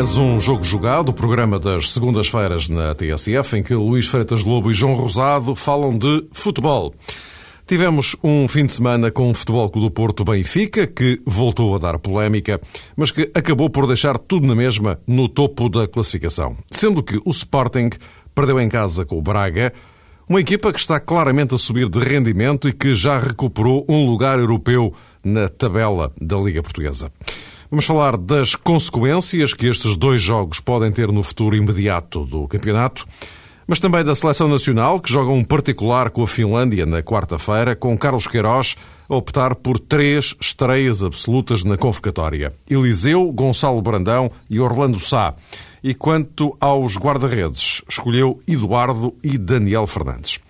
mais um Jogo Jogado, o programa das segundas-feiras na TSF, em que Luís Freitas Lobo e João Rosado falam de futebol. Tivemos um fim de semana com o Futebol Clube do Porto Benfica, que voltou a dar polémica, mas que acabou por deixar tudo na mesma no topo da classificação. Sendo que o Sporting perdeu em casa com o Braga, uma equipa que está claramente a subir de rendimento e que já recuperou um lugar europeu na tabela da Liga Portuguesa. Vamos falar das consequências que estes dois jogos podem ter no futuro imediato do campeonato, mas também da seleção nacional, que joga um particular com a Finlândia na quarta-feira, com Carlos Queiroz a optar por três estreias absolutas na convocatória: Eliseu, Gonçalo Brandão e Orlando Sá. E quanto aos guarda-redes, escolheu Eduardo e Daniel Fernandes.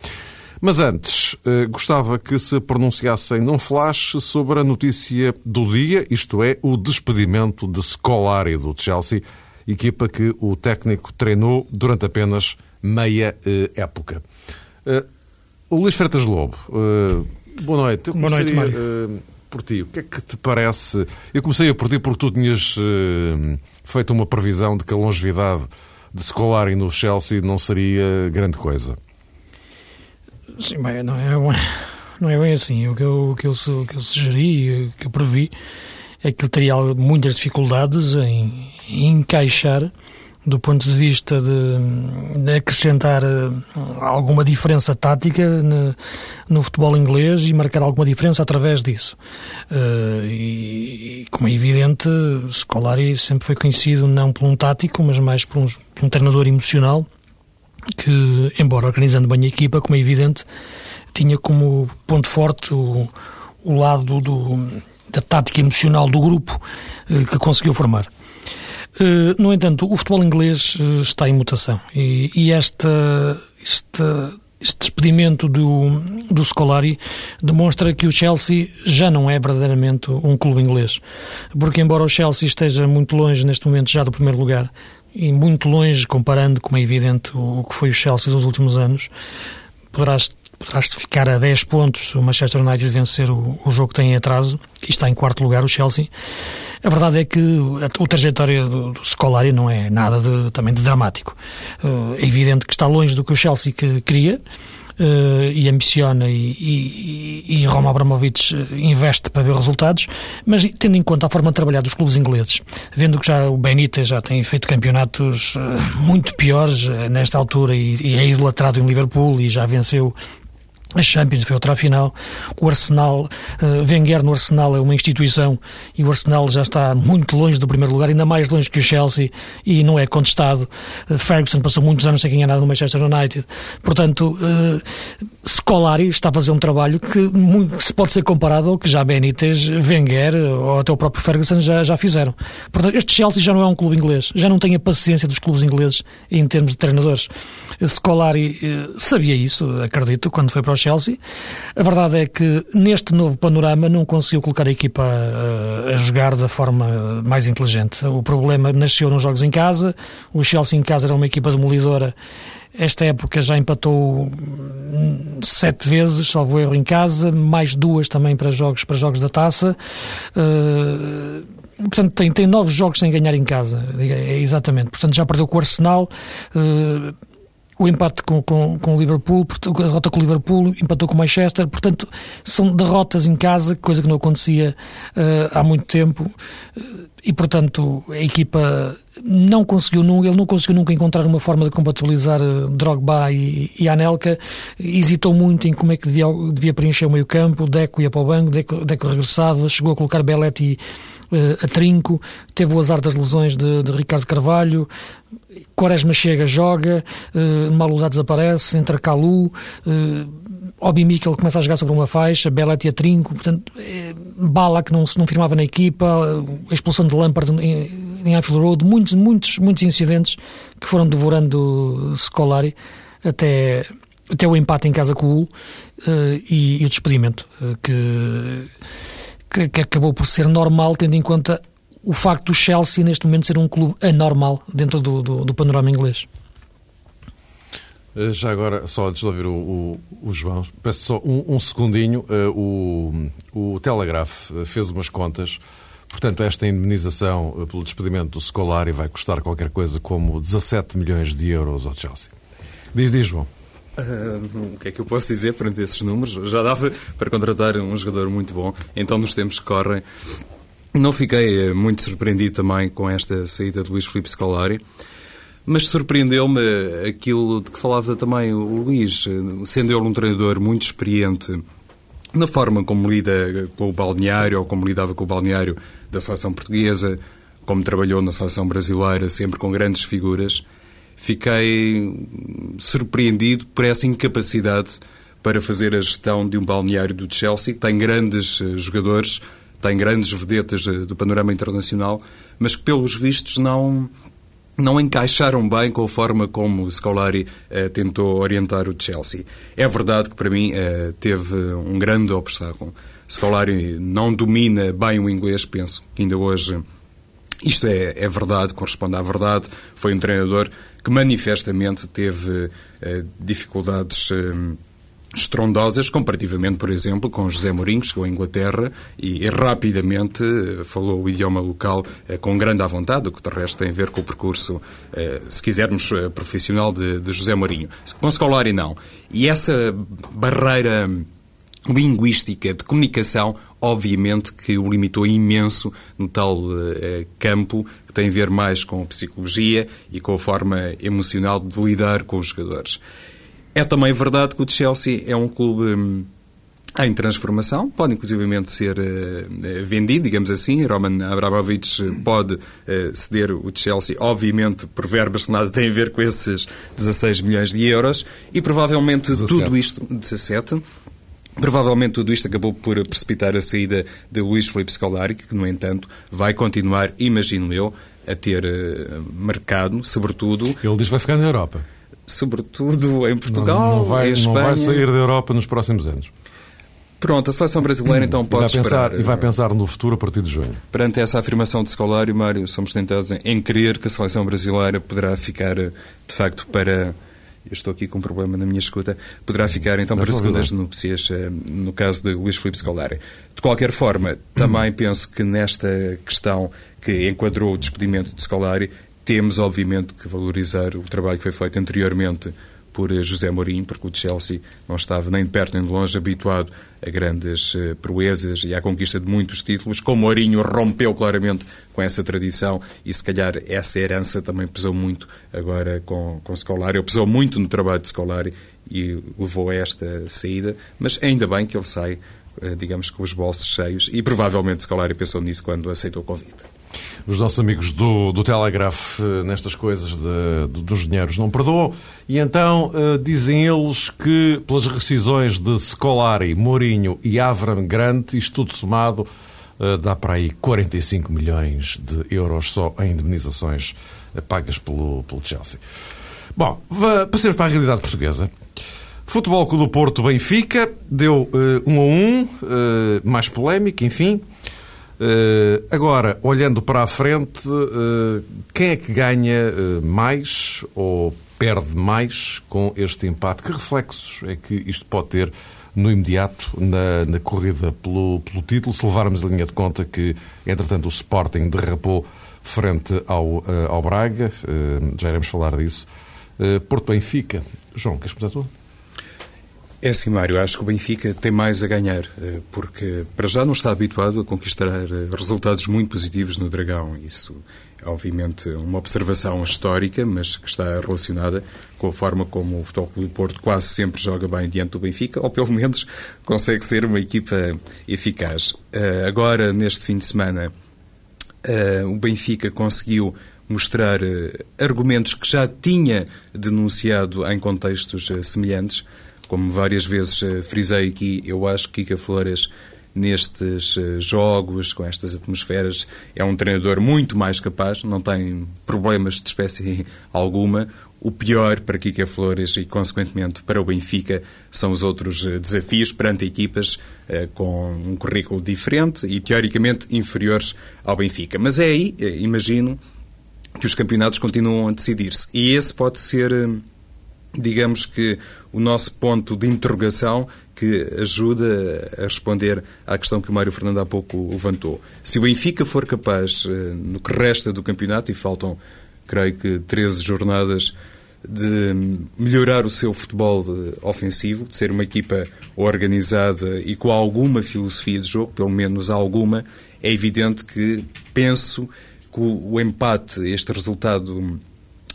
Mas antes, eh, gostava que se pronunciassem num flash sobre a notícia do dia, isto é, o despedimento de Scolari do Chelsea, equipa que o técnico treinou durante apenas meia eh, época. Eh, o Luís Freitas Lobo, boa noite. Eu boa noite, Mário. por ti, o que é que te parece? Eu comecei a por ti porque tu tinhas feito uma previsão de que a longevidade de Scolari no Chelsea não seria grande coisa. Sim, bem, não é, não é bem assim. O que eu, o que eu, o que eu sugeri, o que eu previ, é que ele teria muitas dificuldades em, em encaixar do ponto de vista de, de acrescentar eh, alguma diferença tática no, no, futebol inglês e marcar alguma diferença através disso. Uh, e, como é evidente, Scolari sempre foi conhecido não por um tático, mas mais por por um treinador emocional que, embora organizando bem a equipa, como é evidente, tinha como ponto forte o, o lado do, da tática emocional do grupo eh, que conseguiu formar. Eh, no entanto, o futebol inglês eh, está em mutação e, e esta, esta, este despedimento do, do Scolari demonstra que o Chelsea já não é verdadeiramente um clube inglês. Porque, embora o Chelsea esteja muito longe neste momento já do primeiro lugar, e muito longe, comparando, como é evidente, o que foi o Chelsea dos últimos anos, poderás, poderás ficar a 10 pontos o Manchester United vencer o, o jogo que tem em atraso, e está em quarto lugar o Chelsea. A verdade é que a, a trajetória do, do Scolari não é nada de, também de dramático. Uh, é evidente que está longe do que o Chelsea que queria, uh, e ambiciona e, e, e Roma Abramovich eh, investe para ver resultados, mas tendo em conta a forma de trabalhar dos clubes ingleses, vendo que já o Benítez já tem feito campeonatos uh, muito piores uh, nesta altura e, e é idolatrado em Liverpool e já venceu a Champions foi outra final. O Arsenal, uh, Wenger no Arsenal é uma instituição e o Arsenal já está muito longe do primeiro lugar, ainda mais longe que o Chelsea e não é contestado. Uh, Ferguson passou muitos anos sem ganhar nada no Manchester United. Portanto, uh, Scolari está a fazer um trabalho que muito, se pode ser comparado ao que já Benítez, Wenger ou até o próprio Ferguson já, já fizeram. Portanto, este Chelsea já não é um clube inglês, já não tem a paciência dos clubes ingleses em termos de treinadores. Scolari sabia isso, acredito, quando foi para o Chelsea. A verdade é que neste novo panorama não conseguiu colocar a equipa a, a jogar da forma mais inteligente. O problema nasceu nos jogos em casa, o Chelsea em casa era uma equipa demolidora esta época já empatou sete vezes, salvo erro, em casa, mais duas também para jogos, para jogos da taça. Uh, portanto, tem, tem nove jogos sem ganhar em casa, é, exatamente. Portanto, já perdeu com o Arsenal. Uh, o empate com, com, com o Liverpool, a derrota com o Liverpool, empatou com o Manchester, portanto, são derrotas em casa, coisa que não acontecia uh, há muito tempo, uh, e portanto, a equipa não conseguiu, ele não conseguiu nunca encontrar uma forma de compatibilizar uh, Drogba e, e Anelka, hesitou muito em como é que devia, devia preencher o meio campo, Deco ia para o banco, Deco, Deco regressava, chegou a colocar Belletti a trinco, teve o azar das lesões de, de Ricardo Carvalho, Quaresma chega, joga, uh, Maludá desaparece, entra Calu, uh, Obi Mikkel começa a jogar sobre uma faixa, Belletti a trinco, portanto, é, Bala que não, não firmava na equipa, a expulsão de Lampard em, em Anfield Road, muitos, muitos, muitos incidentes que foram devorando Scolari até, até o empate em casa com o Hull uh, e, e, o despedimento, uh, que, que, que acabou por ser normal, tendo em conta o facto do Chelsea neste momento ser um clube anormal dentro do, do, do panorama inglês. Eh, já agora, só antes de ouvir o, o, o João, peço só um, um segundinho. Uh, o, o Telegraph fez umas contas Portanto, esta indemnização eh, pelo despedimento do Scolari vai custar qualquer coisa como 17 milhões de euros ao Chelsea. Diz, diz, João. Uh, o que é que eu posso dizer perante esses números? Já dava para contratar um jogador muito bom. Então, nos tempos que correm, não fiquei eh, muito surpreendido também com esta saída de Luís Filipe Scolari. Mas surpreendeu-me aquilo de que falava também o Luís, sendo ele um treinador muito experiente na forma como lida com o balneário ou como lidava com o balneário da seleção portuguesa, como trabalhou na seleção brasileira, sempre com grandes figuras, fiquei surpreendido por essa incapacidade para fazer a gestão de um balneário do Chelsea. Tem grandes eh, jogadores, tem grandes vedetas eh, do panorama internacional, mas que, pelos vistos, não, não encaixaram bem com a forma como Scolari uh, tentou orientar o Chelsea. É verdade que, para mim, uh, teve um grande obstáculo. Scolari não domina bem o inglês, penso que ainda hoje isto é, é verdade, corresponde à verdade. Foi um treinador que manifestamente teve uh, dificuldades estrondosas, comparativamente, por exemplo, com José Mourinho, que chegou à Inglaterra e, e, rapidamente eh, falou o idioma local eh, com grande à vontade, o que de resto tem a ver com o percurso, eh, se quisermos, profissional de, de José Mourinho. Com Scolari, não. E essa barreira linguística de comunicação, obviamente que o limitou imenso no tal campo que tem a ver mais com a psicologia e com a forma emocional de lidar com os jogadores. É também verdade que o Chelsea é um clube hum, em transformação, pode inclusivamente ser uh, vendido, digamos assim. Roman Abramovich pode uh, ceder o Chelsea, obviamente, por verbas que nada têm a ver com esses 16 milhões de euros, e provavelmente 17. tudo isto, 17, Provavelmente tudo isto acabou por precipitar a saída de Luís Felipe Scolari, que, no entanto, vai continuar, imagino eu, a ter uh, mercado, sobretudo... Ele diz que vai ficar na Europa sobretudo em Portugal, não, não vai, em Espanha. Não vai sair da Europa nos próximos anos. Pronto, a seleção brasileira então pode e esperar. Pensar, e vai pensar no futuro a partir de junho. Perante essa afirmação de Scolari, Mário, somos tentados em, crer que a seleção brasileira poderá ficar, de facto, para... Eu estou aqui com um problema na minha escuta. Poderá ficar então para segundas núpcias, eh, no caso de Luís Filipe Scolari. De qualquer forma, também penso que nesta questão que enquadrou o despedimento de Scolari, temos, obviamente, que valorizar o trabalho que foi feito anteriormente por eh, José Mourinho, porque o Chelsea não estava nem de perto nem de longe habituado a grandes uh, proezas e à conquista de muitos títulos. Com Mourinho rompeu claramente com essa tradição e se calhar essa herança também pesou muito agora com, com Scolari, pesou muito no trabalho de Scolari e levou a esta saída, mas ainda bem que ele sai, uh, digamos, com os bolsos cheios e provavelmente Scolari pensou nisso quando aceitou o convite os nossos amigos do, do Telegraph eh, nestas coisas de, de, dos dinheiros não perdoam. E então uh, dizem eles que, pelas rescisões de Scolari, Mourinho e Avram Grant, isto tudo somado uh, dá para aí 45 milhões de euros só em indemnizações uh, pagas pelo, pelo Chelsea. Bom, passemos para a realidade portuguesa. Futebol Clube do Porto Benfica deu um a um, mais polémico, enfim. Uh, agora, olhando para a frente, uh, quem é que ganha uh, mais ou perde mais com este empate? Que reflexos é que isto pode ter no imediato na, na corrida pelo, pelo, título, se levarmos a linha de conta que, entretanto, o Sporting derrapou frente ao, ao Braga, já iremos falar disso. Porto Benfica. João, queres começar tu? É assim, Mário, acho que o Benfica tem mais a ganhar, eh, porque para já não está habituado a conquistar eh, resultados muito positivos no Dragão. Isso é, obviamente, uma observação histórica, mas que está relacionada com a forma como o Futebol Clube do Porto quase sempre joga bem diante do Benfica, ou pelo menos consegue ser uma equipa eficaz. Eh, agora, neste fim de semana, o Benfica conseguiu mostrar argumentos que já tinha denunciado em contextos semelhantes como várias vezes eh, frisei aqui, eu acho que Kika Flores nestes eh, jogos, com estas atmosferas, é um treinador muito mais capaz, não tem problemas de espécie alguma. O pior para Kika Flores e, consequentemente, para o Benfica são os outros eh, desafios perante equipas com um currículo diferente e, teoricamente, inferiores ao Benfica. Mas é aí, imagino, que os campeonatos continuam a decidir-se. E esse pode ser digamos que, o nosso ponto de interrogação que ajuda a responder à questão que o Mário Fernando há pouco levantou. Se o Benfica for capaz, eh, no que resta do campeonato, e faltam, creio que, 13 jornadas, de melhorar o seu futebol eh, ofensivo, de ser uma equipa organizada e com alguma filosofia de jogo, pelo menos alguma, é evidente que penso que o empate, este resultado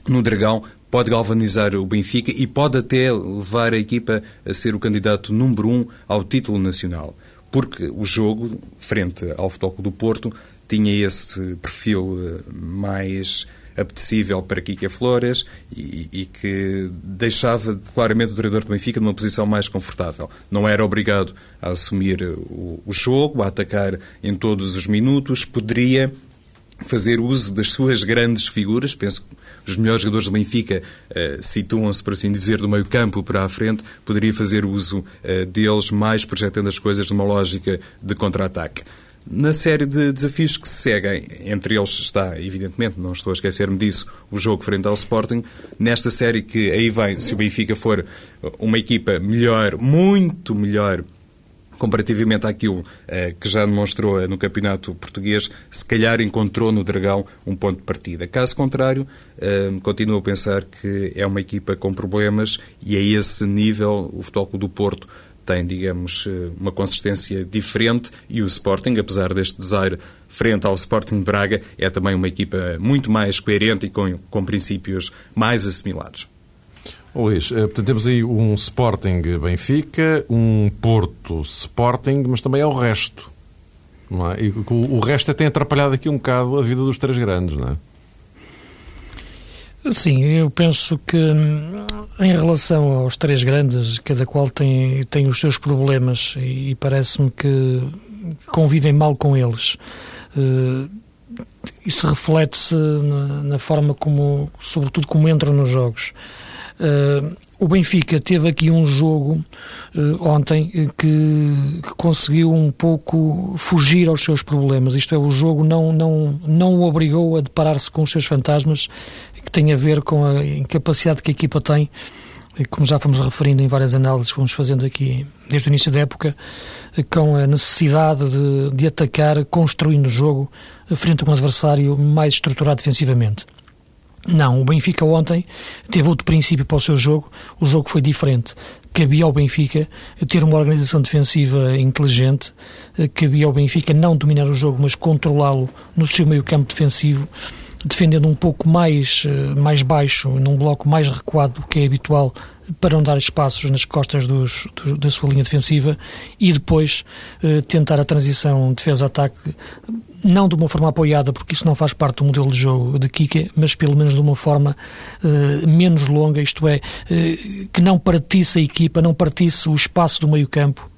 no Dragão, pode galvanizar o Benfica e pode até levar a equipa a ser o candidato número um ao título nacional. Porque o jogo, frente ao Futebol do Porto, tinha esse perfil eh, mais apetecível para Kika Flores e, e, que deixava claramente o treinador do Benfica numa posição mais confortável. Não era obrigado a assumir o, o jogo, a atacar em todos os minutos, poderia fazer uso das suas grandes figuras. Penso que os melhores jogadores do Benfica uh, situam-se, por assim dizer, do meio campo para a frente. Poderia fazer uso uh, deles, mais projetando as coisas numa lógica de contra-ataque. Na série de desafios que se seguem, entre eles está, evidentemente, não estou a esquecer-me disso, o jogo frente ao Sporting. Nesta série que aí vem, se o Benfica for uma equipa melhor, muito melhor comparativamente àquilo eh, que já demonstrou eh, no campeonato português, se calhar encontrou no Dragão um ponto de partida. Caso contrário, eh, continuo a pensar que é uma equipa com problemas e a esse nível o Futebol do Porto tem, digamos, uma consistência diferente e o Sporting, apesar deste desaire frente ao Sporting Braga, é também uma equipa muito mais coerente e com, com princípios mais assimilados. Luís, eh, portanto, temos aí um Sporting Benfica, um Porto Sporting, mas também é o resto. Não é? E o resto tem atrapalhado aqui um bocado a vida dos três grandes, não é? Sim, eu penso que hum, em relação aos três grandes, cada qual tem, tem os seus problemas e parece-me que convivem mal com eles. Uh, isso reflete-se na, na, forma como, sobretudo, como entram nos jogos. Uh, o Benfica teve aqui um jogo uh, ontem eh, que, que, conseguiu um pouco fugir aos seus problemas. Isto é, o jogo não, não, não o obrigou a deparar-se com os seus fantasmas, que tem a ver com a incapacidade que a equipa tem, como já fomos referindo em várias análises que fomos fazendo aqui desde o início da época, com a necessidade de, de atacar construindo o jogo frente a um adversário mais estruturado defensivamente. Não, o Benfica ontem teve outro princípio para o seu jogo, o jogo foi diferente. Cabia ao Benfica ter uma organização defensiva inteligente, cabia ao Benfica não dominar o jogo, mas controlá-lo no seu meio campo defensivo, defendendo um pouco mais, mais baixo, num bloco mais recuado do que é habitual, para não dar espaços nas costas dos, do, da sua linha defensiva e depois eh, tentar a transição defesa-ataque não de uma forma apoiada, porque isso não faz parte do modelo de jogo de Kika, mas pelo menos de uma forma uh, menos longa, isto é, uh, que não partisse a equipa, não partisse o espaço do meio-campo,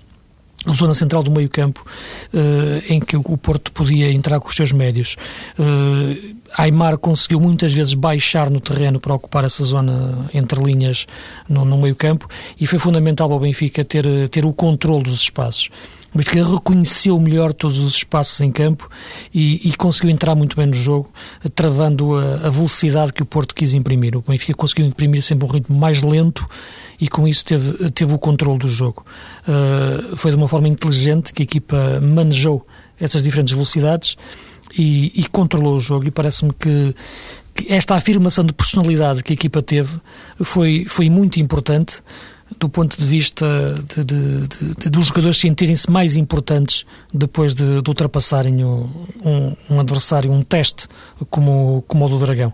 a zona central do meio-campo, uh, em que o Porto podia entrar com os seus médios. Uh, Aymar conseguiu muitas vezes baixar no terreno para ocupar essa zona entre linhas no, no meio-campo e foi fundamental ao Benfica ter, ter o controle dos espaços. O Benfica reconheceu melhor todos os espaços em campo e, e conseguiu entrar muito bem no jogo, travando a, a, velocidade que o Porto quis imprimir. O Benfica conseguiu imprimir sempre um ritmo mais lento e com isso teve, teve o controle do jogo. Uh, foi de uma forma inteligente que a equipa manejou essas diferentes velocidades e, e controlou o jogo e parece-me que, que esta afirmação de personalidade que a equipa teve foi, foi muito importante do ponto de vista de, de, de, dos jogadores sentirem-se mais importantes depois de, ultrapassarem o, um, um, adversário, um teste como, como o do Dragão.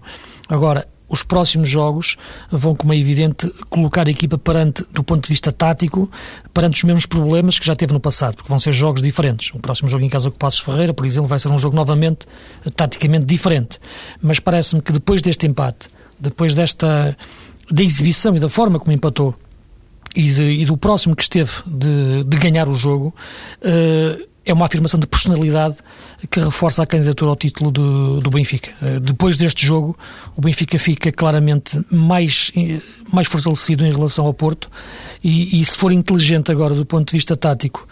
Agora, os próximos jogos vão, como é evidente, colocar a equipa perante, do ponto de vista tático, perante os mesmos problemas que já teve no passado, porque vão ser jogos diferentes. O próximo jogo em casa com o Passos Ferreira, por exemplo, vai ser um jogo novamente taticamente diferente. Mas parece-me que depois deste empate, depois desta da exibição e da forma como empatou e, de, e, do próximo que esteve de, de ganhar o jogo, uh, é uma afirmação de personalidade que reforça a candidatura ao título do, do Benfica. Eh, depois deste jogo, o Benfica fica claramente mais, eh, mais fortalecido em relação ao Porto e, e se for inteligente agora do ponto de vista tático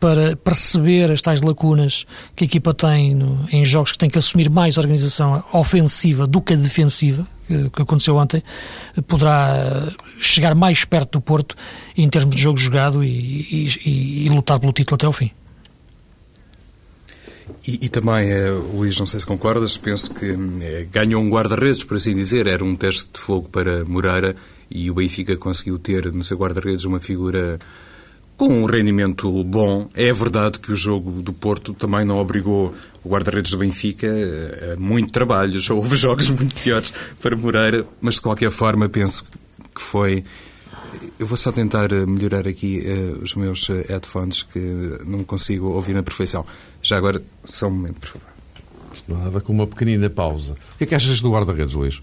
para perceber as tais lacunas que a equipa tem no, em jogos que tem que assumir mais organização ofensiva do que a defensiva, que aconteceu ontem, poderá chegar mais perto do Porto em termos de jogo jogado e, e, e lutar pelo título até ao fim. E, e, também, eh, Luís, não sei se concordas, penso que eh, ganhou um guarda-redes, por assim dizer, era um teste de fogo para Moreira e o Benfica conseguiu ter no seu guarda-redes uma figura com um rendimento bom. É verdade que o jogo do Porto também não obrigou o guarda-redes do Benfica a muito trabalho. Já houve jogos muito piores para Moreira, mas de qualquer forma penso que foi. Eu vou só tentar melhorar aqui uh, os meus eh, headphones que não consigo ouvir na perfeição. Já agora, só um momento, por favor. Nada com uma pequenina pausa. O que é que achas do guarda-redes, Luís?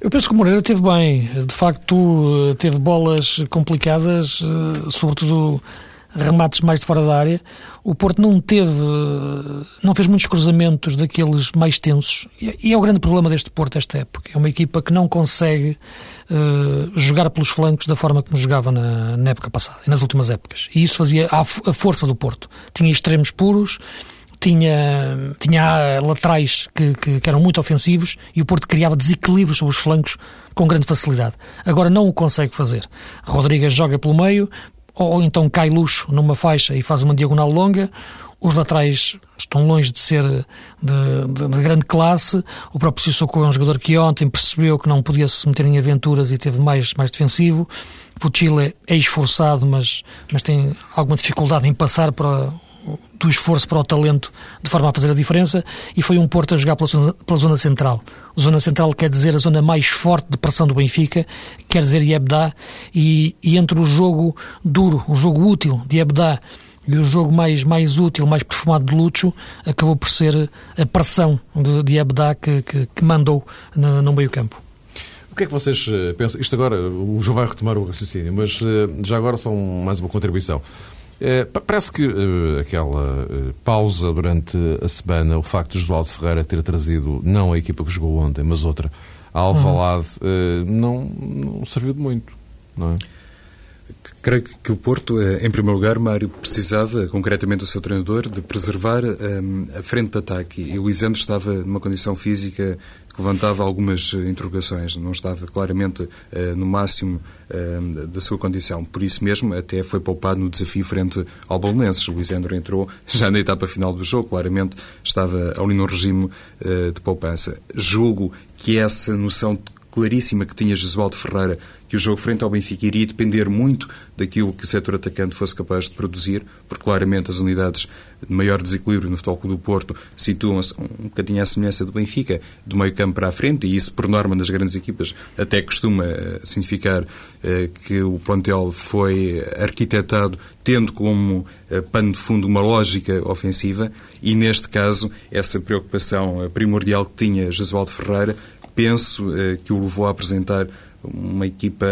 Eu penso que o Moreira teve bem. De facto, teve bolas complicadas, eh, sobretudo remates mais de fora da área. O Porto não teve, não fez muitos cruzamentos daqueles mais tensos. E é o grande problema deste Porto esta época. É uma equipa que não consegue uh, jogar pelos flancos da forma como jogava na, na época passada e nas últimas épocas. E isso fazia a, a força do Porto. Tinha extremos puros, tinha, tinha laterais que, que, que, eram muito ofensivos e o Porto criava desequilíbrios sobre os flancos com grande facilidade. Agora não o consegue fazer. Rodrigues joga pelo meio, ou então cai luxo numa faixa e faz uma diagonal longa. Os laterais estão longe de ser de, de, de grande classe. O próprio Sissoko é um jogador que ontem percebeu que não podia se meter em aventuras e teve mais, mais defensivo. Fuchile é esforçado, mas, mas tem alguma dificuldade em passar para do esforço para o talento de forma a fazer a diferença e foi um Porto a jogar pela zona, pela zona central. Zona central quer dizer a zona mais forte de pressão do Benfica, quer dizer Iebda, e, e entre o jogo duro, o jogo útil de Iebda e o jogo mais, mais útil, mais perfumado de Lucho, acabou por ser a pressão de, de que, que, que mandou no, no meio campo. O que é que vocês eh, pensam? Isto agora, o João vai retomar o raciocínio, mas eh, já agora só mais uma contribuição. É, parece que uh, aquela uh, pausa durante a semana, o facto de Josualdo Ferreira ter trazido não a equipa que jogou ontem, mas outra, a Alvalade, uh, não, não serviu de muito, não é? Creio que o Porto, em primeiro lugar, Mário, precisava, concretamente o seu treinador, de preservar um, a frente de ataque. E o Lisandro estava numa condição física que levantava algumas eh, interrogações, não estava claramente uh, no máximo uh, da sua condição. Por isso mesmo, até foi poupado no desafio frente ao Bolonenses. O Lisandro entrou já na etapa final do jogo, claramente estava ali no regime uh, de poupança. Julgo que essa noção de claríssima que tinha Jesualdo Ferreira, que o jogo frente ao Benfica iria depender muito daquilo que o setor atacante fosse capaz de produzir, porque claramente as unidades de maior desequilíbrio no Futebol do Porto situam-se um bocadinho à semelhança do Benfica, do meio campo para a frente, e isso, por norma, nas grandes equipas, até costuma eh, significar eh, que o plantel foi arquitetado tendo como eh, pano de fundo uma lógica ofensiva, e neste caso, essa preocupação primordial que tinha Jesualdo Ferreira penso eh, que o levou a apresentar uma equipa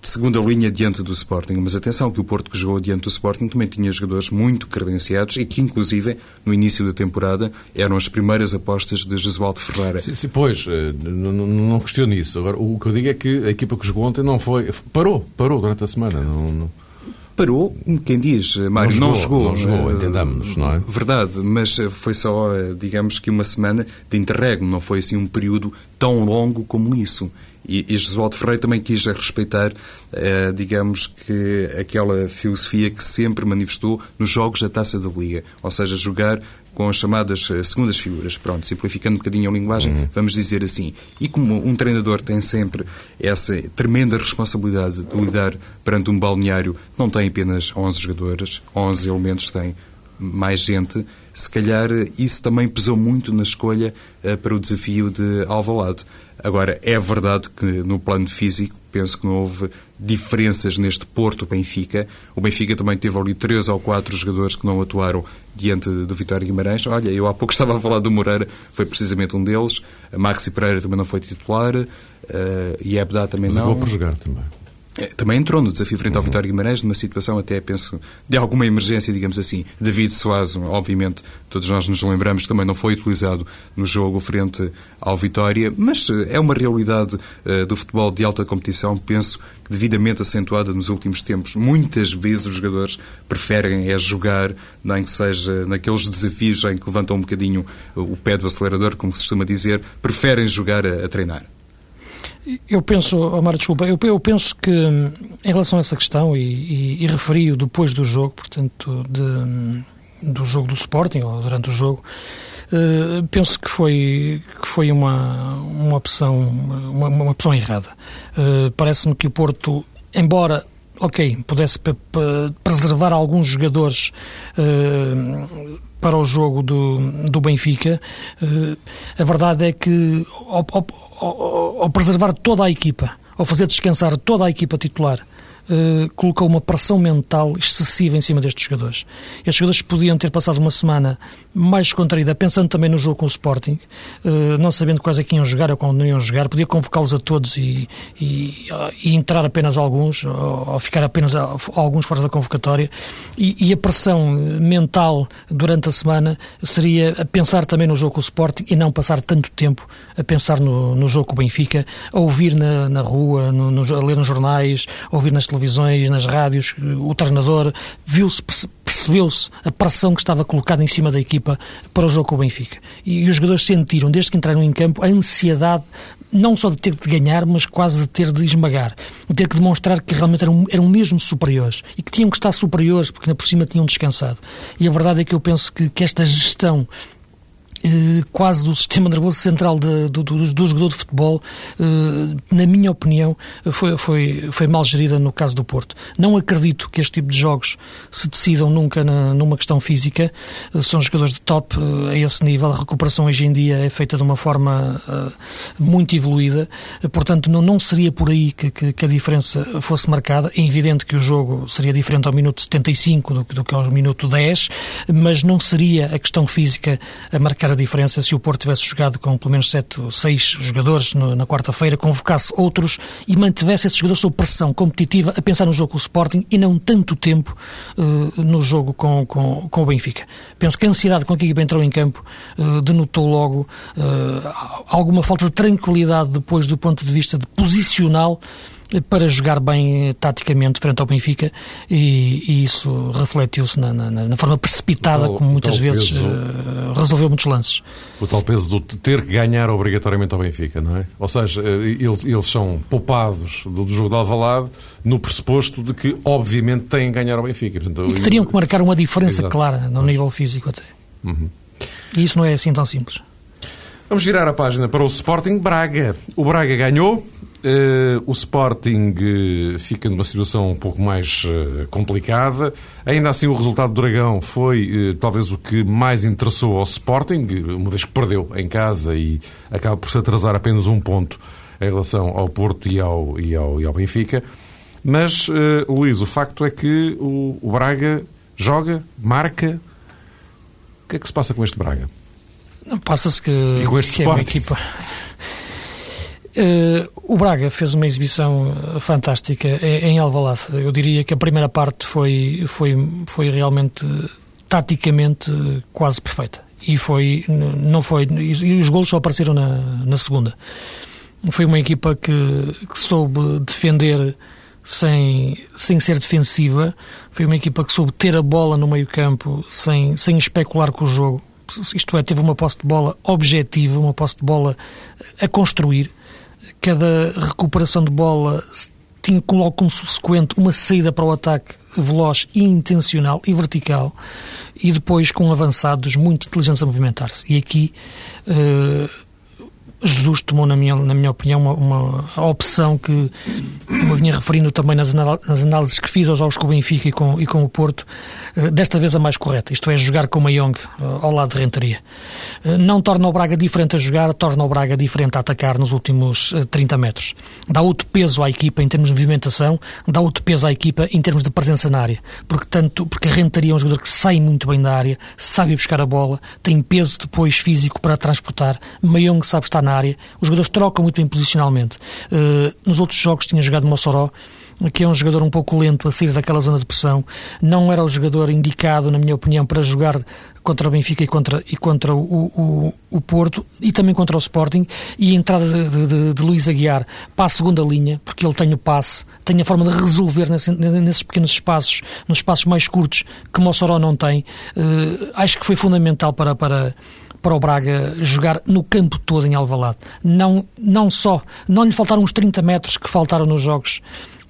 de segunda linha diante do Sporting. Mas atenção que o Porto que jogou diante do Sporting também tinha jogadores muito credenciados e que, inclusive, no início da temporada, eram as primeiras apostas de Jesualdo Ferreira. Sim, sim, pois, eh, não, questiono isso. Agora, o que eu digo é que a equipa que jogou ontem não foi... Parou, parou durante a semana. Não, não parou, quem diz, Mário, não jogou. Não jogou, jogou entendamos, não é? Verdade, mas foi só, digamos que uma semana de interregno, não foi assim um período tão longo como isso. E, e Jesualdo Ferreira também quis respeitar, eh, digamos que, aquela filosofia que sempre manifestou nos jogos da Taça da Liga. Ou seja, jogar com as chamadas eh, segundas figuras. Pronto, simplificando um bocadinho a linguagem, uhum. vamos dizer assim. E como um treinador tem sempre essa tremenda responsabilidade de lidar perante um balneário que não tem apenas 11 jogadores, 11 elementos, tem mais gente, se calhar isso também pesou muito na escolha uh, para o desafio de Alvalade. Agora, é verdade que no plano físico, penso que não houve diferenças neste Porto-Benfica. O Benfica também teve ali três ou quatro jogadores que não atuaram diante do Vitória Guimarães. Olha, eu há pouco estava a falar do Moreira, foi precisamente um deles. A Maxi Pereira também não foi titular. Uh, e Ebda também Mas não. Mas por jogar também. É, também entrou no desafio frente ao Vitória Guimarães, numa situação até, penso, de alguma emergência, digamos assim. David Soazo, obviamente, todos nós nos lembramos, também não foi utilizado no jogo frente ao Vitória, mas eh, é uma realidade uh, do futebol de alta competição, penso, que devidamente acentuada nos últimos tempos. Muitas vezes os jogadores preferem é jogar, nem que seja naqueles desafios em que levantam um bocadinho o pé do acelerador, como se costuma dizer, preferem jogar a, a treinar. Eu penso, Omar, desculpa, eu, eu, penso que em relação a essa questão, e, e, e referi-o depois do jogo, portanto, de, do jogo do Sporting, ou durante o jogo, uh, penso que foi, que foi uma, uma opção uma, uma opção errada. Uh, Parece-me que o Porto, embora ok, pudesse preservar alguns jogadores uh, para o jogo do, do Benfica, a verdade é que ao, ao, ao preservar toda a equipa, ao fazer descansar toda a equipa titular, Uh, colocou uma pressão mental excessiva em cima destes jogadores. Estes jogadores podiam ter passado uma semana mais contraída, pensando também no jogo com o Sporting, uh, não sabendo quais é que iam jogar ou quando não iam jogar, podia convocá-los a todos e, e, e, entrar apenas alguns, ou, ou ficar apenas a alguns fora da convocatória. E, e, a pressão mental durante a semana seria a pensar também no jogo com o Sporting e não passar tanto tempo a pensar no, no jogo com o Benfica, a ouvir na, na rua, no, no, a ler nos jornais, a ouvir nas televisões, nas rádios, o treinador viu-se, percebeu-se a pressão que estava colocada em cima da equipa para o jogo com o Benfica. E, e os jogadores sentiram, desde que entraram em campo, a ansiedade não só de ter de ganhar, mas quase de ter de esmagar. De ter que demonstrar que realmente eram, eram mesmo superiores e que tinham que estar superiores porque na por cima tinham descansado. E a verdade é que eu penso que, que esta gestão eh, quase do sistema nervoso central de, do, do, do, jogador de futebol, eh, na minha opinião, foi, foi, foi mal gerida no caso do Porto. Não acredito que este tipo de jogos se decidam nunca na, numa questão física. Eh, são jogadores de top a esse nível. A recuperação hoje em dia é feita de uma forma muito evoluída. Portanto, não, não seria por aí que, que, que, a diferença fosse marcada. É evidente que o jogo seria diferente ao minuto 75 do, do que ao minuto 10, mas não seria a questão física a marcar a diferença se o Porto tivesse jogado com pelo menos sete ou seis jogadores no, na quarta-feira, convocasse outros e mantivesse esses jogadores sob pressão competitiva a pensar no jogo com o Sporting e não tanto tempo uh, no jogo com, com, com, o Benfica. Penso que a ansiedade com que a equipa entrou em campo uh, denotou logo uh, alguma falta de tranquilidade depois do ponto de vista de posicional para jogar bem taticamente frente ao Benfica e, e isso refletiu-se na, na, na, forma precipitada tal, como muitas vezes peso, uh, resolveu muitos lances. O tal peso de ter que ganhar obrigatoriamente ao Benfica, não é? Ou seja, eh, eles, eles são poupados do, do jogo de Alvalade no pressuposto de que obviamente têm que ganhar ao Benfica. Portanto, e que teriam que marcar uma diferença Exato. clara no nível físico até. Uhum. E isso não é assim tão simples. Vamos virar a página para o Sporting Braga. O Braga ganhou, Uh, o Sporting uh, fica numa situação um pouco mais uh, complicada. Ainda assim, o resultado do Dragão foi talvez o que mais interessou ao Sporting, uma vez que perdeu em casa e acaba por se atrasar apenas um ponto em relação ao Porto e ao, e ao, e ao Benfica. Mas, Luís, o facto é que o, o Braga joga, marca. O que é que se passa com este Braga? Passa-se que, e com este que é uma equipa Uh, o Braga fez uma exibição fantástica em Alvalade. Eu diria que a primeira parte foi, foi, foi realmente taticamente quase perfeita. E foi, não foi, e os golos só apareceram na, na segunda. Foi uma equipa que, que soube defender sem, sem ser defensiva. Foi uma equipa que soube ter a bola no meio-campo sem, sem especular com o jogo. Isto é, teve uma posse de bola objetiva, uma posse de bola a construir cada recuperação de bola tinha logo como subsequente uma saída para o ataque veloz e intencional e vertical e depois com avançados muito inteligentes a movimentar-se. E aqui uh, Jesus tomou, na minha, na minha opinião, uma, uma opção que, eu vinha referindo também nas, análises que fiz aos jogos com o Benfica e com, e com o Porto, uh, desta vez a mais correta, isto é, jogar com o Mayong uh, ao lado de Renteria. Uh, não torna o Braga diferente a jogar, torna o Braga diferente a atacar nos últimos 30 metros. Dá outro peso à equipa em termos de movimentação, dá outro peso à equipa em termos de presença na área, porque, tanto, porque a Renteria é um jogador que sai muito bem da área, sabe buscar a bola, tem peso depois físico para transportar, Mayong sabe estar na área, os jogadores trocam muito bem posicionalmente. Uh, nos outros jogos tinha jogado Mossoró que é um jogador um pouco lento a sair daquela zona de pressão. Não era o jogador indicado, na minha opinião, para jogar contra o Benfica e contra, e contra o, o, o Porto e também contra o Sporting. E a entrada de, de, de, Luís Aguiar para a segunda linha, porque ele tem o passe, tem a forma de resolver nesse, nesses pequenos espaços, nos espaços mais curtos que Mossoró não tem. Uh, acho que foi fundamental para. para para o Braga jogar no campo todo em Alvalade. Não, não só, não lhe faltaram os 30 metros que faltaram nos jogos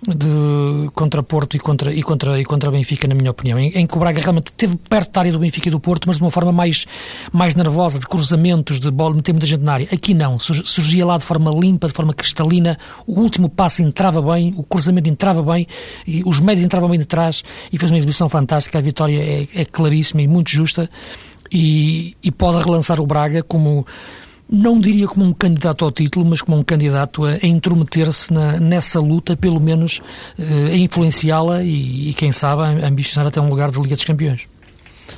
de contra Porto e contra, e contra, e contra Benfica, na minha opinião, em, em que o Braga realmente esteve perto da área do Benfica e do Porto, mas de uma forma mais, mais nervosa, de cruzamentos, de bola, meter muita gente na área. Aqui não, surgia lá de forma limpa, de forma cristalina, o último passo entrava bem, o cruzamento entrava bem, e os médios entravam bem de trás, e fez uma exibição fantástica, a vitória é, é claríssima e muito justa, e, e pode relançar o Braga como não diria como um candidato ao título, mas como um candidato a, a intrometer-se nessa luta, pelo menos uh, a influenciá-la e, e, quem sabe, a ambicionar até um lugar de Liga dos Campeões.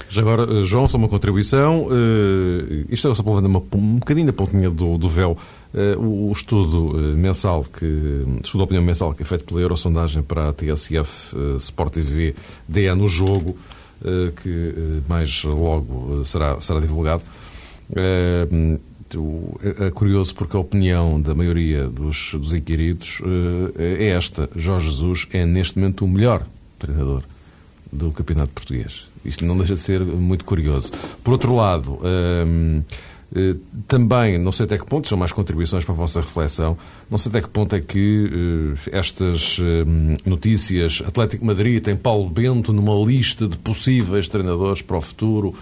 Já agora, eh, João, só uma contribuição. Uh, isto é só para uma, um bocadinho da pontinha do, do véu. Uh, o, o, estudo mensal, que, estudo de opinião mensal que é feito pela Eurosondagem para a TSF Sport TV DE no jogo, que mais logo será, será divulgado, é curioso porque a opinião da maioria dos, dos inquiridos eh, é esta. Jorge Jesus é, neste momento, o melhor treinador do Campeonato Português. Isto não deixa de ser muito curioso. Por outro lado, eh, também, não sei até que ponto, são mais contribuições para a vossa reflexão, não sei até que ponto é que eh, estas ehm, notícias, Atlético Madrid tem Paulo Bento numa lista de possíveis treinadores para o futuro,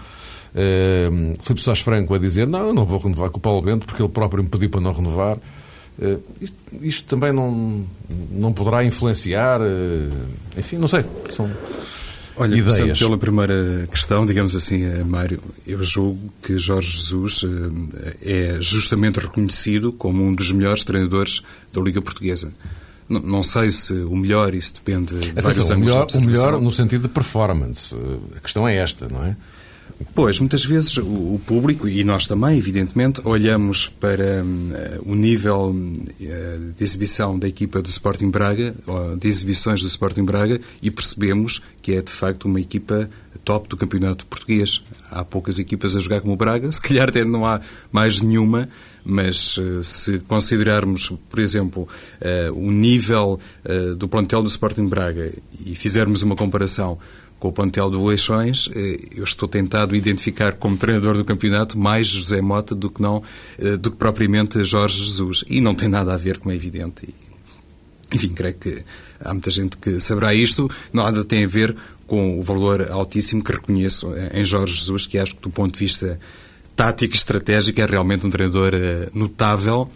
Uh, Filipe Sás Franco a dizer não, não vou renovar com o Paulo Bento porque ele próprio me pediu para não renovar. Uh, isto, isto, também não, não poderá influenciar, uh, enfim, não sei. São Olha, ideias. pela primeira questão, digamos assim, eh, Mário, eu julgo que Jorge Jesus é justamente reconhecido como um dos melhores treinadores da Liga Portuguesa. Não, não sei se o melhor, isso depende de Atenção, vários ângulos. O melhor, o melhor no sentido de performance. A questão é esta, não é? Pois, muitas vezes o público, e nós também, evidentemente, olhamos para uh, o nível uh, de exibição da equipa do Sporting Braga, de exibições do Sporting Braga, e percebemos que é, de facto, uma equipa top do campeonato português. Há poucas equipas a jogar como o Braga, se calhar até não há mais nenhuma, mas uh, se considerarmos, por exemplo, o nível do plantel do Sporting Braga e fizermos uma comparação com o plantel do Leixões, eh, eu estou tentado identificar como treinador do campeonato mais José Mota do que, não, eh, do que propriamente Jorge Jesus. E não tem nada a ver, como é evidente. Enfim, creio que há muita gente que saberá isto. Nada tem a ver com o valor altíssimo que reconheço eh, em Jorge Jesus, que acho que, do ponto de vista tático e estratégico, é realmente um treinador notável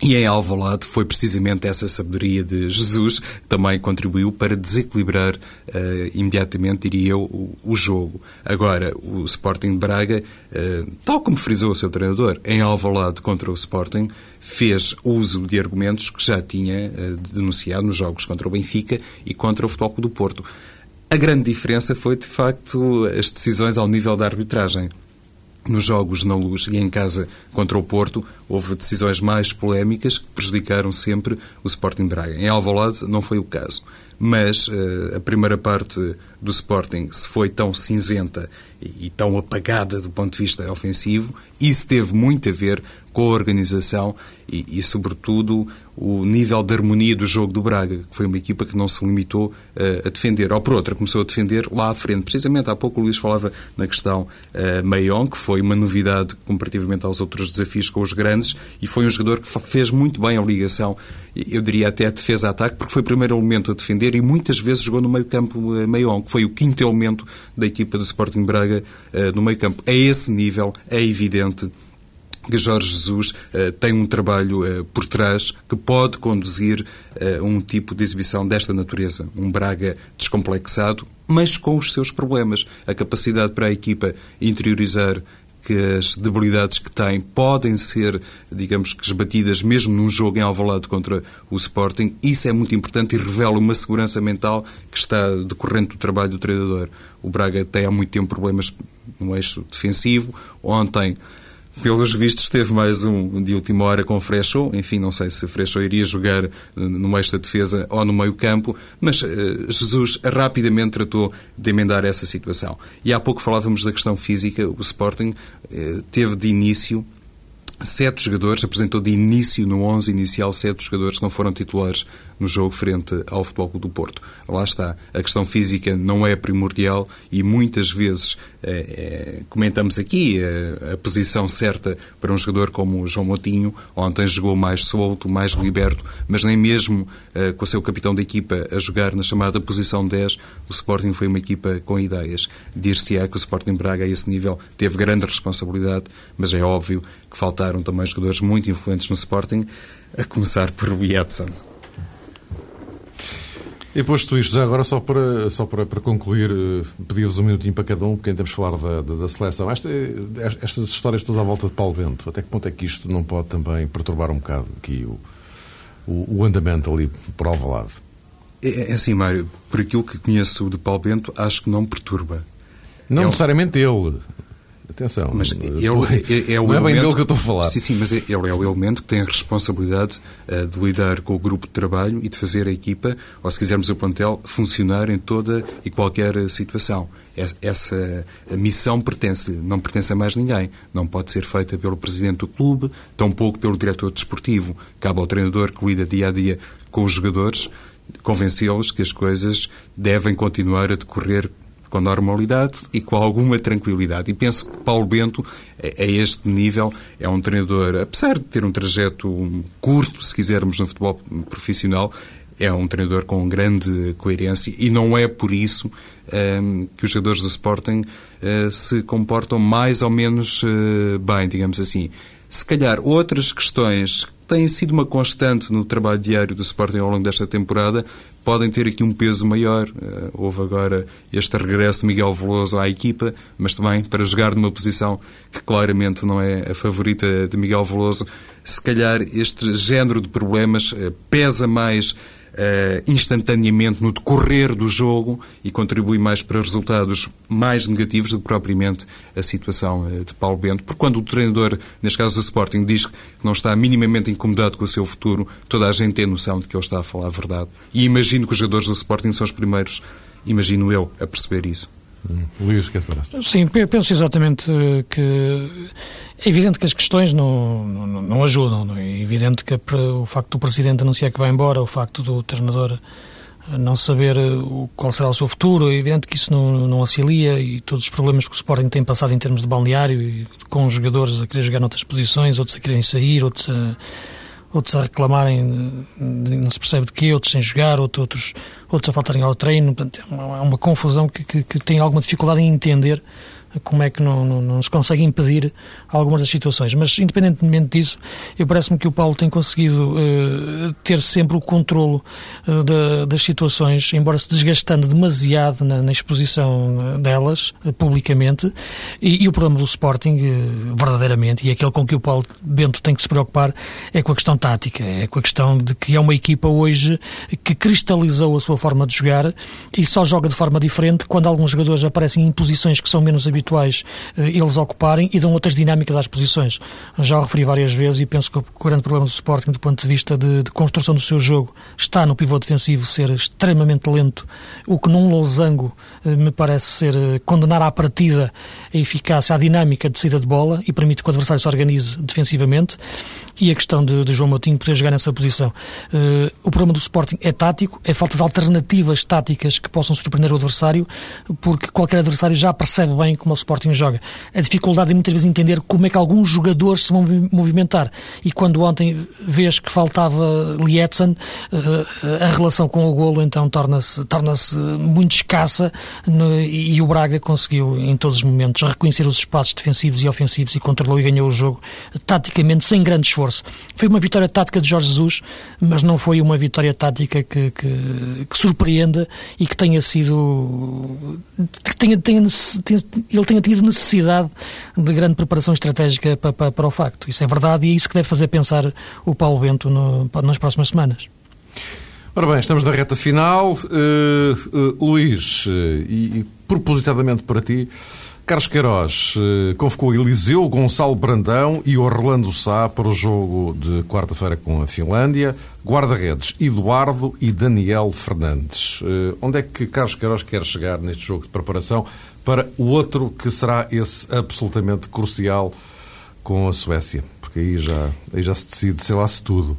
e em Alvalade foi precisamente essa sabedoria de Jesus que também contribuiu para desequilibrar uh, imediatamente, diria eu, o, o, jogo. Agora, o Sporting de Braga, uh, tal como frisou o seu treinador, em Alvalade contra o Sporting, fez uso de argumentos que já tinha uh, denunciado nos jogos contra o Benfica e contra o Futebol Clube do Porto. A grande diferença foi, de facto, as decisões ao nível da arbitragem nos jogos na luz e em casa contra o Porto, houve decisões mais polémicas que prejudicaram sempre o Sporting Braga. Em Alvalade não foi o caso, mas uh, a primeira parte do Sporting se foi tão cinzenta e, e, tão apagada do ponto de vista ofensivo, isso teve muito a ver com a organização e, e, sobretudo, o nível de harmonia do jogo do Braga, que foi uma equipa que não se limitou uh, a defender. Ou por outra, começou a defender lá à frente. Precisamente há pouco o Luís falava na questão uh, Maion, que foi uma novidade comparativamente aos outros desafios com os grandes, e foi um jogador que fez muito bem a ligação, eu diria até a defesa-ataque, porque foi o primeiro elemento a defender e muitas vezes jogou no meio-campo uh, Maion, que foi o quinto elemento da equipa do Sporting Braga uh, no meio-campo. A esse nível, é evidente que Jorge Jesus uh, tem um trabalho uh, por trás que pode conduzir uh, um tipo de exibição desta natureza. Um Braga descomplexado, mas com os seus problemas. A capacidade para a equipa interiorizar que as debilidades que tem podem ser, digamos que, esbatidas mesmo num jogo em Alvalade contra o Sporting. Isso é muito importante e revela uma segurança mental que está decorrente do trabalho do treinador. O Braga tem há muito tempo problemas no eixo defensivo. Ontem pelos vistos, teve mais um de última hora com Freixo. Enfim, não sei se Freixo iria jogar eh, no meio da defesa ou no meio campo, mas uh, Jesus rapidamente tratou de emendar essa situação. E há pouco falávamos da questão física. O Sporting uh, teve de início sete jogadores, apresentou de início, no 11 inicial, sete jogadores que não foram titulares no jogo frente ao Futebol Clube do Porto. Lá está, a questão física não é primordial e muitas vezes é, é, comentamos aqui a, a, posição certa para um jogador como o João Motinho, ontem jogou mais solto, mais liberto, mas nem mesmo é, com o seu capitão da equipa a jogar na chamada posição 10, o Sporting foi uma equipa com ideias. Dir-se-á que o Sporting Braga a esse nível teve grande responsabilidade, mas é óbvio que faltaram também jogadores muito influentes no Sporting, a começar por Edson. E posto isto, já agora, só para, só para, para concluir, eh, pedir-vos um minutinho para cada um, porque ainda temos de falar da, da, da seleção. Esta, estas histórias todas à volta de Paulo Bento, até que ponto é que isto não pode também perturbar um bocado aqui o, o, o andamento ali por Alvalade? É, é assim, Mário, por aquilo que conheço de Paulo Bento, acho que não perturba. Não é necessariamente ele. Atenção. Mas ele é, é o não é bem dele que eu estou a falar. Sim, sim, mas ele é o elemento que tem a responsabilidade uh, de lidar com o grupo de trabalho e de fazer a equipa, ou se quisermos o plantel, funcionar em toda e qualquer situação. Essa missão pertence-lhe, não pertence a mais ninguém. Não pode ser feita pelo presidente do clube, tampouco pelo diretor desportivo. Cabe ao treinador que lida dia a dia com os jogadores convencê-los que as coisas devem continuar a decorrer com normalidade e com alguma tranquilidade. E penso que Paulo Bento, a este nível, é um treinador, apesar de ter um trajeto curto, se quisermos, no futebol profissional, é um treinador com grande coerência e não é por isso um, que os jogadores do Sporting uh, se comportam mais ou menos uh, bem, digamos assim. Se calhar outras questões que têm sido uma constante no trabalho diário do Sporting ao longo desta temporada podem ter aqui um peso maior. Uh, houve agora este regresso de Miguel Veloso à equipa, mas também para jogar numa posição que claramente não é a favorita de Miguel Veloso. Se calhar este género de problemas uh, pesa mais instantaneamente no decorrer do jogo e contribui mais para resultados mais negativos do que propriamente a situação uh, de Paulo Bento. Porque quando o treinador, neste caso do Sporting, diz que não está minimamente incomodado com o seu futuro, toda a gente tem noção de que ele está a falar a verdade. E imagino que os jogadores do Sporting são os primeiros, imagino eu, a perceber isso. Luís, o que é que parece? Sim, penso exatamente que é evidente que as questões não, não, não ajudam. Não é? é evidente que o facto do Presidente anunciar que vai embora, o facto do treinador não saber qual será o seu futuro, é evidente que isso não, não auxilia e todos os problemas que o Sporting tem passado em termos de balneário e com os jogadores a querer jogar noutras posições, outros a quererem sair, outros a, outros a reclamarem, de, de, não se percebe de quê, outros sem jogar, outros, outros a faltarem ao treino. Portanto, é uma, é uma confusão que, que, que tem alguma dificuldade em entender como é que não, não, não, se consegue impedir algumas das situações. Mas, independentemente disso, eu parece-me que o Paulo tem conseguido uh, ter sempre o controlo uh, de, das situações, embora se desgastando demasiado na, na exposição eh, delas, publicamente, e, e, o problema do Sporting, verdadeiramente, e aquele com que o Paulo Bento tem que se preocupar, é com a questão tática, é com a questão de que é uma equipa hoje que cristalizou a sua forma de jogar e só joga de forma diferente quando alguns jogadores aparecem em posições que são menos habituais habituais eh, eles ocuparem e dão outras dinâmicas às posições. Já o referi várias vezes e penso que o grande problema do Sporting, do ponto de vista de, de construção do seu jogo, está no pivô defensivo ser extremamente lento, o que num losango eh, me parece ser eh, condenar à partida a eficácia, a dinâmica de saída de bola e permite que o adversário se organize defensivamente e a questão de, de João Moutinho poder jogar nessa posição. Uh, o problema do Sporting é tático, é falta de alternativas táticas que possam surpreender o adversário, porque qualquer adversário já percebe bem como o Sporting joga. A dificuldade é muitas vezes entender como é que alguns jogadores se vão movimentar. E quando ontem vês que faltava Lietzen, uh, a relação com o golo então torna-se torna muito escassa e o Braga conseguiu em todos os momentos reconhecer os espaços defensivos e ofensivos e controlou e ganhou o jogo taticamente sem grande esforço. Foi uma vitória tática de Jorge Jesus, mas não foi uma vitória tática que, que, que surpreenda e que tenha sido. que tenha, tenha, ele tenha tido necessidade de grande preparação estratégica para, para, para, o facto. Isso é verdade e é isso que deve fazer pensar o Paulo Bento no, nas próximas semanas. Ora bem, estamos na reta final. Uh, uh, Luís, uh, e, e propositadamente para ti, Carlos Queiroz eh, convocou Eliseu, Gonçalo Brandão e Orlando Sá para o jogo de quarta-feira com a Finlândia. Guarda-redes Eduardo e Daniel Fernandes. Eh, onde é que Carlos Queiroz quer chegar neste jogo de preparação para o outro que será esse absolutamente crucial com a Suécia? Porque aí já, aí já se decide, sei lá, se tudo.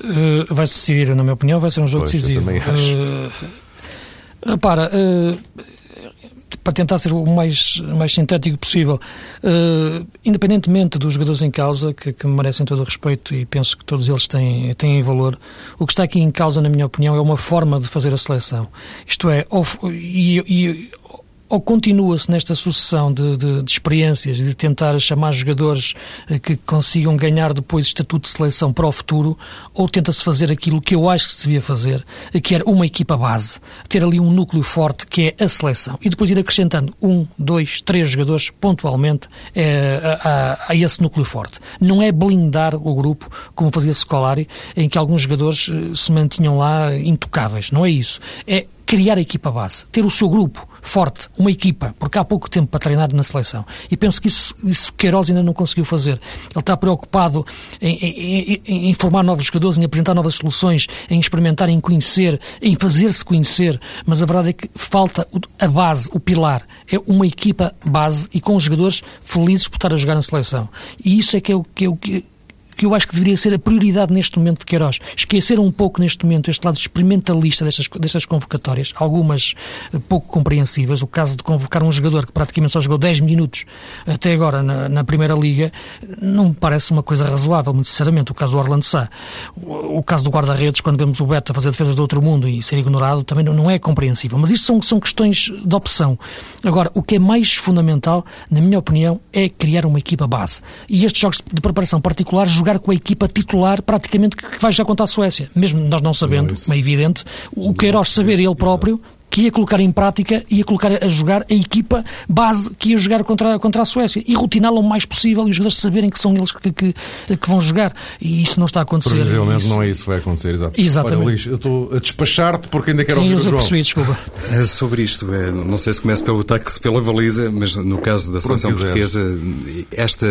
Uh, vai-se decidir, na minha opinião, vai ser um jogo pois, decisivo. Eu também acho. Uh, repara, uh, para tentar ser o mais, mais sintético possível, uh, independentemente dos jogadores em causa, que, que, merecem todo o respeito e penso que todos eles têm, têm valor, o que está aqui em causa, na minha opinião, é uma forma de fazer a seleção. Isto é, e, e ou continua-se nesta sucessão de, de, de, experiências de tentar chamar jogadores eh, que consigam ganhar depois estatuto de seleção para o futuro, ou tenta-se fazer aquilo que eu acho que se devia fazer, eh, que era uma equipa base, ter ali um núcleo forte que é a seleção, e depois ir acrescentando um, dois, três jogadores pontualmente é, a, a, a, esse núcleo forte. Não é blindar o grupo, como fazia Scolari, em que alguns jogadores se mantinham lá intocáveis. Não é isso. É criar a equipa base, ter o seu grupo forte, uma equipa, porque há pouco tempo para treinar na seleção. E penso que isso, isso Queiroz ainda não conseguiu fazer. Ele está preocupado em, em, em, formar novos jogadores, em apresentar novas soluções, em experimentar, em conhecer, em fazer-se conhecer, mas a verdade é que falta a base, o pilar. É uma equipa base e com os jogadores felizes por estar a jogar na seleção. E isso é que é o que, é o que que eu acho que deveria ser a prioridade neste momento de Queiroz. Esquecer um pouco neste momento este lado experimentalista destas, destas convocatórias, algumas eh, pouco compreensíveis. O caso de convocar um jogador que praticamente só jogou 10 minutos até agora na, na Primeira Liga, não me parece uma coisa razoável, muito sinceramente. O caso do Orlando Sá. O, o caso do guarda-redes, quando vemos o Beto fazer defesas do outro mundo e ser ignorado, também não, não é compreensível. Mas isto são, são questões de opção. Agora, o que é mais fundamental, na minha opinião, é criar uma equipa base. E estes jogos de preparação particular, jogar jogar com a equipa titular praticamente que vai já contra a Suécia. Mesmo nós não sabendo, é, é evidente, o Queiroz saber ele próprio que ia colocar em prática, ia colocar a jogar a equipa base que ia jogar contra, contra a Suécia e rotiná-la o mais possível e os jogadores saberem que são eles que, que, que vão jogar. E isso não está a acontecer. Provavelmente isso... não é isso que vai acontecer, exato. Exatamente. Olha, Luís, eu estou a despachar-te porque ainda quero Sim, ouvir o João. Percebi, desculpa. É sobre isto, é, não sei se começa pelo táxi, pela baliza, mas no caso da seleção portuguesa, esta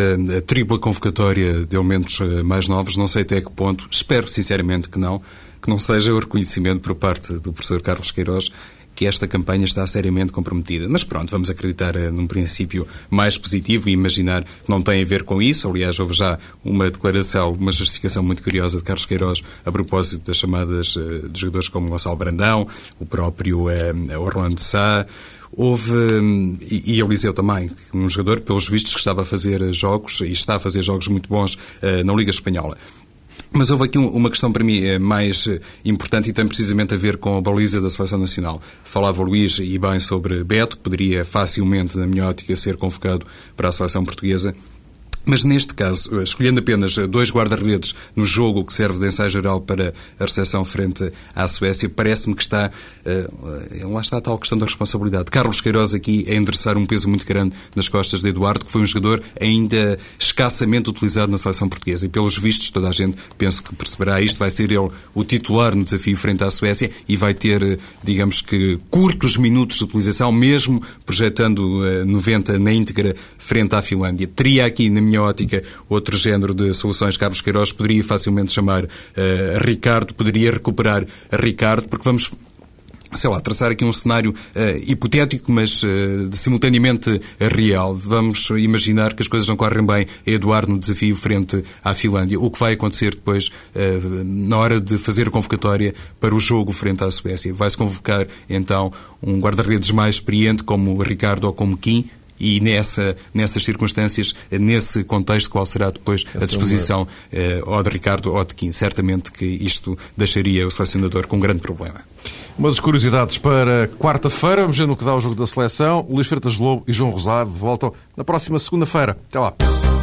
tripla convocatória de elementos eh, mais novos, não sei até que ponto, espero sinceramente que não, que não seja o reconhecimento por parte do professor Carlos Queiroz que esta campanha está seriamente comprometida. Mas pronto, vamos acreditar uh, num princípio mais positivo e imaginar que não tem a ver com isso. Aliás, houve já uma declaração, uma justificação muito curiosa de Carlos Queiroz a propósito das chamadas uh, de jogadores como Gonçalo Brandão, o próprio uh, Orlando Sá. Houve, um, e, Eliseu também, um jogador, pelos vistos, que estava a fazer jogos e está a fazer jogos muito bons na Liga Espanhola. Mas houve aqui uma questão para mim eh, mais eh, importante e tem precisamente a ver com a baliza da Seleção Nacional. Falava o Luís e bem sobre Beto, poderia facilmente, na minha ótica, ser convocado para a Seleção Portuguesa. Mas neste caso, escolhendo apenas dois guarda-redes no jogo que serve de ensaio geral para a recepção frente à Suécia, parece-me que está. Uh, lá está a tal questão da responsabilidade. Carlos Queiroz aqui a endereçar um peso muito grande nas costas de Eduardo, que foi um jogador ainda escassamente utilizado na seleção portuguesa. E pelos vistos, toda a gente penso que perceberá isto. Vai ser ele o titular no desafio frente à Suécia e vai ter, digamos que, curtos minutos de utilização, mesmo projetando uh, 90 na íntegra frente à Finlândia. Teria aqui, na minha outro género de soluções. Carlos Queiroz poderia facilmente chamar uh, Ricardo, poderia recuperar Ricardo, porque vamos sei lá, traçar aqui um cenário uh, hipotético, mas uh, simultaneamente real. Vamos imaginar que as coisas não correm bem a Eduardo no desafio frente à Finlândia. O que vai acontecer depois, uh, na hora de fazer a convocatória para o jogo frente à Suécia? Vai-se convocar, então, um guarda-redes mais experiente, como Ricardo ou como Kim, e nessa, nessas circunstâncias, nesse contexto, qual será depois a disposição eh, ou de Ricardo ou de Kim? Certamente que isto deixaria o selecionador com um grande problema. Uma das curiosidades para quarta-feira, vamos ver no que dá o jogo da seleção. Luís Freitas Lobo e João Rosado voltam na próxima segunda-feira. Até lá.